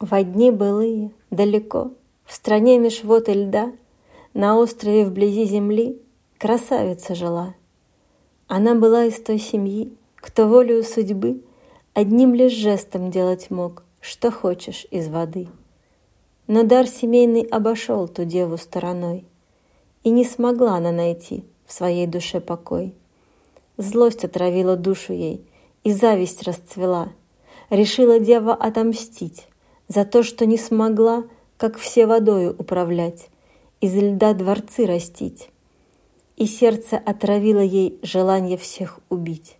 Во дни былые, далеко, в стране меж вод и льда, На острове вблизи земли красавица жила. Она была из той семьи, кто волею судьбы Одним лишь жестом делать мог, что хочешь из воды. Но дар семейный обошел ту деву стороной, И не смогла она найти в своей душе покой. Злость отравила душу ей, и зависть расцвела. Решила дева отомстить, за то, что не смогла, как все водою управлять, из льда дворцы растить. И сердце отравило ей желание всех убить.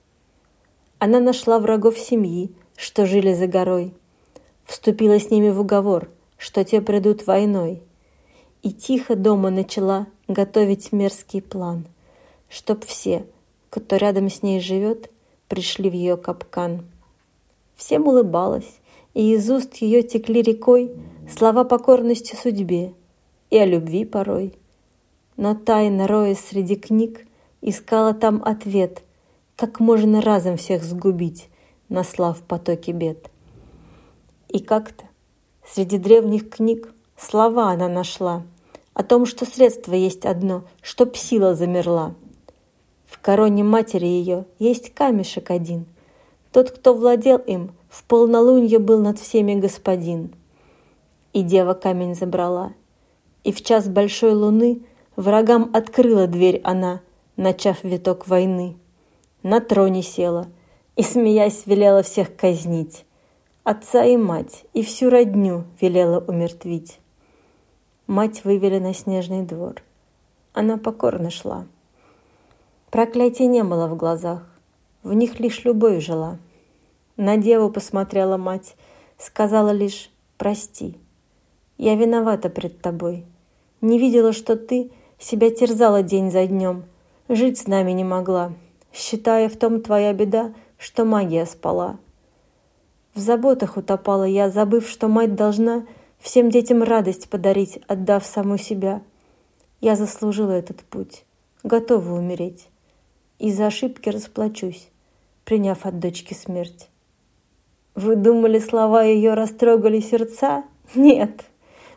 Она нашла врагов семьи, что жили за горой, вступила с ними в уговор, что те придут войной, и тихо дома начала готовить мерзкий план, чтоб все, кто рядом с ней живет, пришли в ее капкан. Всем улыбалась, и из уст ее текли рекой слова покорности судьбе и о любви порой. Но тайно роясь среди книг, искала там ответ, как можно разом всех сгубить, наслав потоки бед. И как-то среди древних книг слова она нашла о том, что средство есть одно, чтоб сила замерла. В короне матери ее есть камешек один. Тот, кто владел им, в полнолунье был над всеми господин. И дева камень забрала. И в час большой луны врагам открыла дверь она, начав виток войны. На троне села и, смеясь, велела всех казнить. Отца и мать, и всю родню велела умертвить. Мать вывели на снежный двор. Она покорно шла. Проклятия не было в глазах, в них лишь любовь жила — на деву посмотрела мать, сказала лишь «Прости, я виновата пред тобой. Не видела, что ты себя терзала день за днем, жить с нами не могла, считая в том твоя беда, что магия спала. В заботах утопала я, забыв, что мать должна всем детям радость подарить, отдав саму себя. Я заслужила этот путь, готова умереть, и за ошибки расплачусь, приняв от дочки смерть. Вы думали, слова ее растрогали сердца? Нет.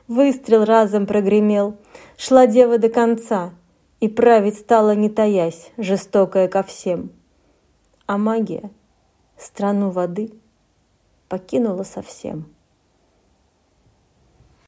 Выстрел разом прогремел. Шла дева до конца. И править стала не таясь, жестокая ко всем. А магия страну воды покинула совсем.